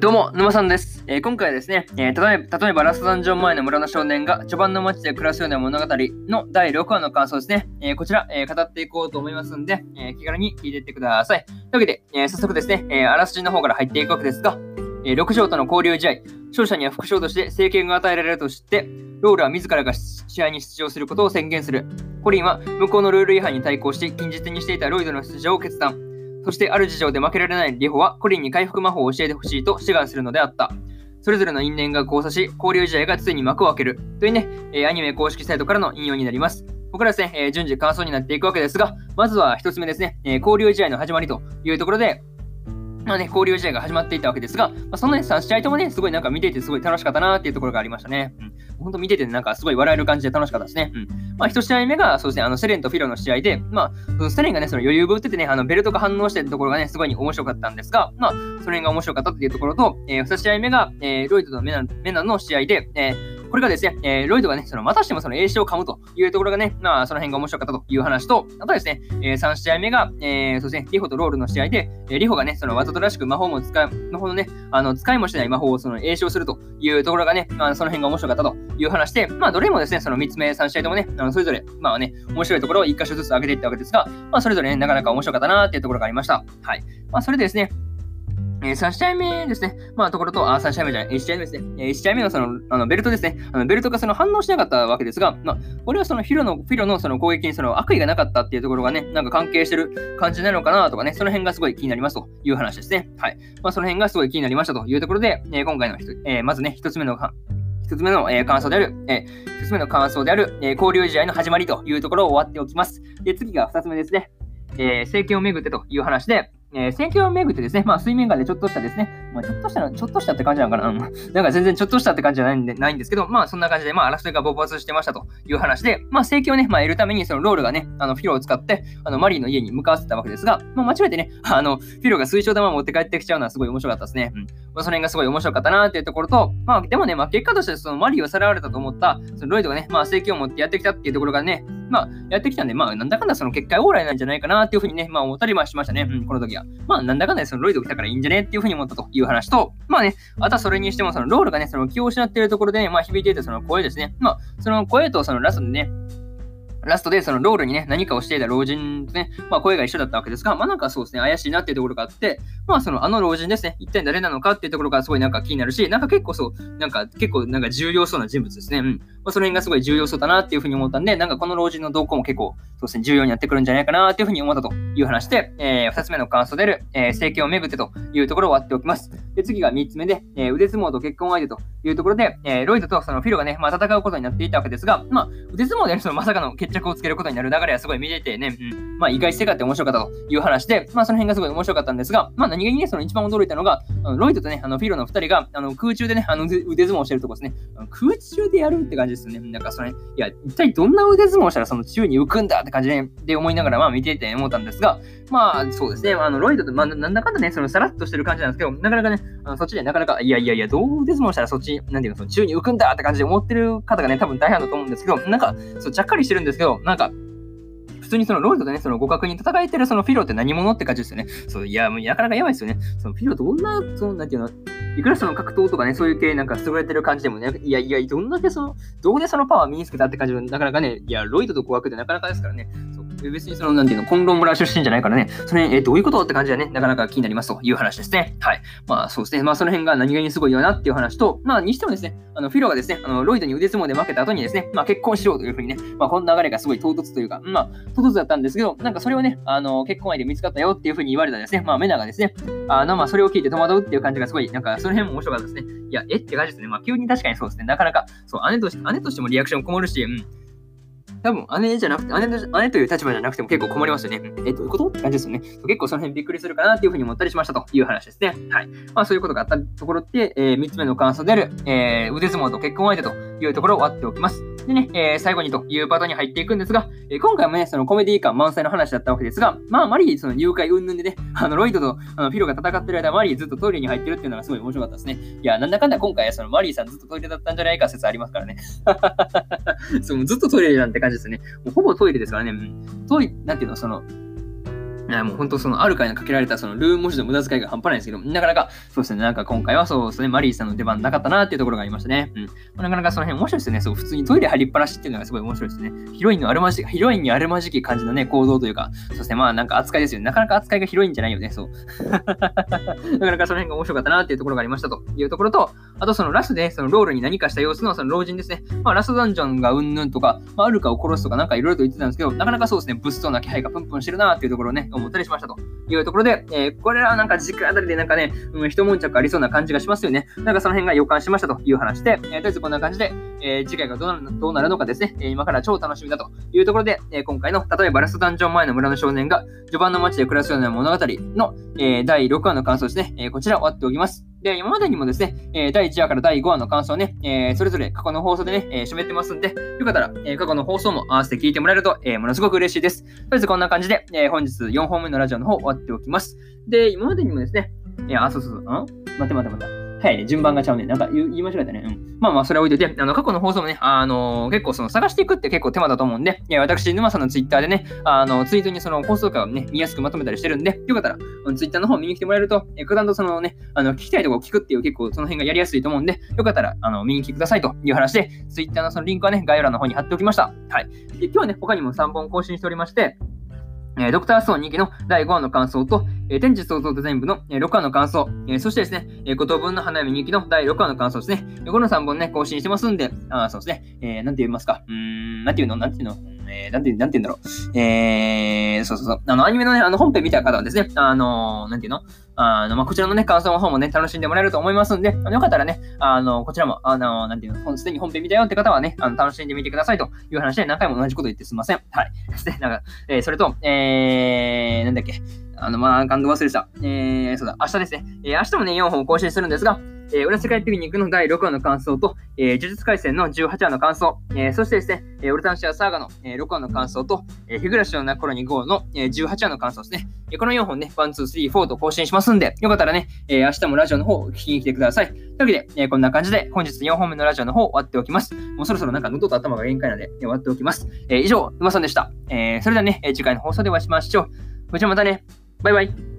どうも、沼さんです。えー、今回はですね、えー、例えば、例えばラストダンジョン前の村の少年が序盤の街で暮らすような物語の第6話の感想ですね。えー、こちら、え語っていこうと思いますんで、え気軽に聞いていってください。というわけで、え早速ですね、えあらすじの方から入っていくわけですが、え6条との交流試合、勝者には副賞として政権が与えられると知って、ロールは自らが試合に出場することを宣言する。コリンは向こうのルール違反に対抗して、近日にしていたロイドの出場を決断。そしてある事情で負けられないリホはコリンに回復魔法を教えてほしいと志願するのであった。それぞれの因縁が交差し、交流試合がついに幕を開ける。というね、えー、アニメ公式サイトからの引用になります。ここからですね、えー、順次感想になっていくわけですが、まずは一つ目ですね、えー、交流試合の始まりというところで、まあね、交流試合が始まっていたわけですが、まあ、そのね、3試合ともね、すごいなんか見ていてすごい楽しかったなっていうところがありましたね。うん。本当見ててなんかすごい笑える感じで楽しかったですね。うん。まあ、一試合目が、そうですね、あの、セレンとフィロの試合で、まあ、セレンがね、その余裕ぶっててね、あの、ベルトが反応してるところがね、すごい面白かったんですが、まあ、それが面白かったっていうところと、えー、2試合目が、えー、ロイドとメナメナの試合で、えーこれがですね、えー、ロイドがね、そのまたしてもその栄詞を噛むというところがね、まあ、その辺が面白かったという話と、あとですね、えー、3試合目が、えー、そうですね、リホとロールの試合で、えー、リホがね、そのわざとらしく魔法も使う、魔法のね、あの、使いもしない魔法をその栄唱するというところがね、まあ、その辺が面白かったという話で、まあ、どれもですね、その3つ目、3試合ともね、あのそれぞれ、まあね、面白いところを1箇所ずつ上げていったわけですが、まあ、それぞれね、なかなか面白かったなっていうところがありました。はい。まあ、それでですね、えー、3試合目ですね。まあ、ところと、あ、3試合目じゃない、1試合目ですね。えー、1試合目のその、あの、ベルトですね。あの、ベルトがその反応しなかったわけですが、まあ、これはそのフィロの、フィロのその攻撃にその悪意がなかったっていうところがね、なんか関係してる感じなのかなとかね、その辺がすごい気になりますという話ですね。はい。まあ、その辺がすごい気になりましたというところで、えー、今回の、えー、まずね、1つ目の、一つ目の、えー、感想である、えー、一つ目の感想である、えー、交流試合の始まりというところを終わっておきます。で、次が二つ目ですね。えー、政権をめぐってという話で、えー、選挙をめぐってですね、まあ、水面下でちょっとしたですね、まあ、ちょっとしたの、ちょっとしたって感じなのかな、なんか全然ちょっとしたって感じじゃないんでないんですけど、まあ、そんな感じで、まあ、争いが勃発してましたという話で、まあ、政権をね、まあ、得るために、そのロールがね、あの、フィロを使って、あの、マリーの家に向かわせたわけですが、まあ、間違えてね、あの、フィロが水晶玉を持って帰ってきちゃうのはすごい面白かったですね。うん。まあ、その辺がすごい面白かったなっていうところと、まあ、でもね、まあ、結果としてそのマリーをさらわれたと思った、そのロイドがね、まあ、政権を持ってやってきたっていうところがね、まあ、やってきたんで、まあ、なんだかんだその結果オーライなんじゃないかなっていうふうにね、まあ、思ったりはしましたね。うん、この時は。まあ、なんだかんだそのロイド来たからいいんじゃねっていうふうに思ったという話と、まあね、あとはそれにしても、そのロールがね、その気を失っているところでね、まあ、響いていたその声ですね。まあ、その声とそのラストでね、ラストでそのロールにね、何かをしていた老人とね、まあ声が一緒だったわけですが、まあなんかそうですね、怪しいなっていうところがあって、まあそのあの老人ですね、一体誰なのかっていうところがすごいなんか気になるし、なんか結構そう、なんか結構なんか重要そうな人物ですね。うん。まあその辺がすごい重要そうだなっていうふうに思ったんで、なんかこの老人の動向も結構、そうですね、重要になってくるんじゃないかなっていうふうに思ったという話で、えー、二つ目の感想である、えー、政権をめぐってというところを終わっておきます。で、次が三つ目で、えー、腕相撲と結婚相手というところで、えー、ロイドとそのフィロがね、まあ戦うことになっていたわけですが、まあ腕相撲で、ね、そのまさかの決着をつけることになる流れはすごい見ててね、うん、まあ意外性があって面白かったという話で、まあその辺がすごい面白かったんですが、まあ何気にね、その一番驚いたのが、ロイドとね、あのフィロの二人があの空中でね、あの腕相撲をしてるとこですね。空中でやるって感じですね。なんかそれ、いや、一体どんな腕相撲したらその宙に浮くんだって感じで、で思いながらまあ見てて思ったんですが、まあそうですね、あのロイドと、まあなんだかんだね、そのさらっとしてる感じなんですけど、なかなかね、あのそっちでなかなか、いやいやいや、どう腕相撲したらそっち、なんていうの、その宙に浮くんだって感じで思ってる方がね、多分大半だと思うんですけど、なんか、そう、ちゃっかりしてるんですけど、なんか、普通にそのロイドとね、その互角に戦えてるそのフィロって何者って感じですよね。そう、いや、もうなかなかやばいですよね。そのフィロどんな、その、なんていうの、いくらその格闘とかね、そういう系なんか優れてる感じでもね、いやいや、どんだけその、どこでそのパワー身につけたって感じも、なかなかね、いや、ロイドと怖くてなかなかですからね。別にその、なんていうの、コンロン村出身じゃないからね、それ、えどういうことって感じはね、なかなか気になりますという話ですね。はい。まあそうですね。まあその辺が何気にすごいよなっていう話と、まあにしてもですね、あの、フィロがですね、あの、ロイドに腕相撲で負けた後にですね、まあ結婚しようというふうにね、まあこの流れがすごい唐突というか、まあ唐突だったんですけど、なんかそれをね、あの、結婚相手見つかったよっていうふうに言われたですね、まあメナがですね、あの、まあそれを聞いて戸惑うっていう感じがすごい、なんかその辺も面白かったですね。いや、えって感じですね。まあ急に確かにそうですね。なかなか、そう、姉として、姉としてもリアクションこもるし、うん。多分姉じゃなくて、姉と姉という立場じゃなくても結構困りますよね。え、どういうことって感じですよね。結構その辺びっくりするかなっていうふうに思ったりしましたという話ですね。はい。まあそういうことがあったところで、えー、3つ目の感想である、えー、腕相撲と結婚相手というところを割っておきます。でね、えー、最後にというパートに入っていくんですが、えー、今回もね、そのコメディ感満載の話だったわけですが、まあ、マリー、その誘拐云々でね、あの、ロイドとあのフィロが戦ってる間、マリーずっとトイレに入ってるっていうのがすごい面白かったですね。いや、なんだかんだ今回、そのマリーさんずっとトイレだったんじゃないか説ありますからね。そう、ずっとトイレなんて感じですね。もうほぼトイレですからね。トイ、なんていうの、その、いやもう本当そのある回にかけられたそのルー文字の無駄遣いが半端ないですけど、なかなかそうですね、なんか今回はそうですね、マリーさんの出番なかったなっていうところがありましたね。うん。なかなかその辺面白いですよね。そう、普通にトイレ張りっぱなしっていうのがすごい面白いですね。ヒロインのあるまじき、ヒロインにあるまじき感じのね、行動というか、そうですね、まあなんか扱いですよね。なかなか扱いがヒロインじゃないよね、そう。なかなかその辺が面白かったなっていうところがありましたというところと、あとそのラスで、そのロールに何かした様子のその老人ですね。まあラスダンジョンがうんぬんとか、まあ、アルカを殺すとかなんかいろいろと言ってたんですけど、なかなかそうですね、物騒な気配がプンプンしてるなっていうところをね、思ったりしましたと。いうところで、えー、これはなんか軸あたりでなんかね、うん、一悶着ありそうな感じがしますよね。なんかその辺が予感しましたという話で、えー、とりあえずこんな感じで、えー、次回がどうなるどうなるのかですね、え今から超楽しみだというところで、え今回の、例えばラストダンジョン前の村の少年が序盤の街で暮らすような物語の、え第6話の感想ですね、えこちら終わっておきます。で、今までにもですね、え第1話から第5話の感想ね、えそれぞれ過去の放送でね、えー、めてますんで、よかったら、え過去の放送も合わせて聞いてもらえると、えものすごく嬉しいです。とりあえずこんな感じで、え本日4本目のラジオの方終わっておきます。で、今までにもですね、いや、あ、そうそうそう、ん？待って待って待って。はいね、順番がちゃうね。なんか言い間違えたね。うん。まあまあ、それは置いといて、あの、過去の放送もね、あの、結構その探していくって結構手間だと思うんで、いや私、沼さんのツイッターでね、あの、ツイートにその放送回をね、見やすくまとめたりしてるんで、よかったら、ツイッターの方見に来てもらえると、え普段とそのね、あの、聞きたいとこを聞くっていう結構その辺がやりやすいと思うんで、よかったら、あの、見に来てくださいという話で、ツイッターのそのリンクはね、概要欄の方に貼っておきました。はい。で今日はね、他にも3本更新しておりまして、えドクターストーン2期の第5話の感想と、え天地創造と全部の、え6話の感想、えそしてですね、えー、言分の花嫁人気の第6話の感想ですね。この3本ね、更新してますんで、あそうですね、えー、なんて言いますか、うーん、なんて言うの？なんて言うの？えー、なんて、なんて言うんだろう。えー、そうそうそう。あの、アニメのね、あの、本編見た方はですね、あの、なんて言うの？あの、まあ、こちらのね、感想の方もね、楽しんでもらえると思いますんで、あのよかったらね、あの、こちらも、あの、なんていうの、すでに本編見たよって方はね、あの、楽しんでみてくださいという話で何回も同じこと言ってすいません。はい。で、なんか、えー、それと、えー、なんだっけ？あの、まあ、感動忘れてた。えー、そうだ、明日ですね。えー、明日もね、4本更新するんですが、えー、裏世界ピクニックの第6話の感想と、えー、呪術廻戦の18話の感想、えー、そしてですね、えー、オルタンシアサーガの、えー、6話の感想と、えー、日暮らしの泣く頃に5の、えー、18話の感想ですね。えー、この4本ね、1、2、3、4と更新しますんで、よかったらね、えー、明日もラジオの方を聞きに来てください。というわけで、えー、こんな感じで本日4本目のラジオの方終わっておきます。もうそろそろなんか喉と頭が限界なので、終わっておきます。えー、以上、沼さんでした。えー、それではね、次回の放送でお会いしましょう。じゃまたね。バイバイ。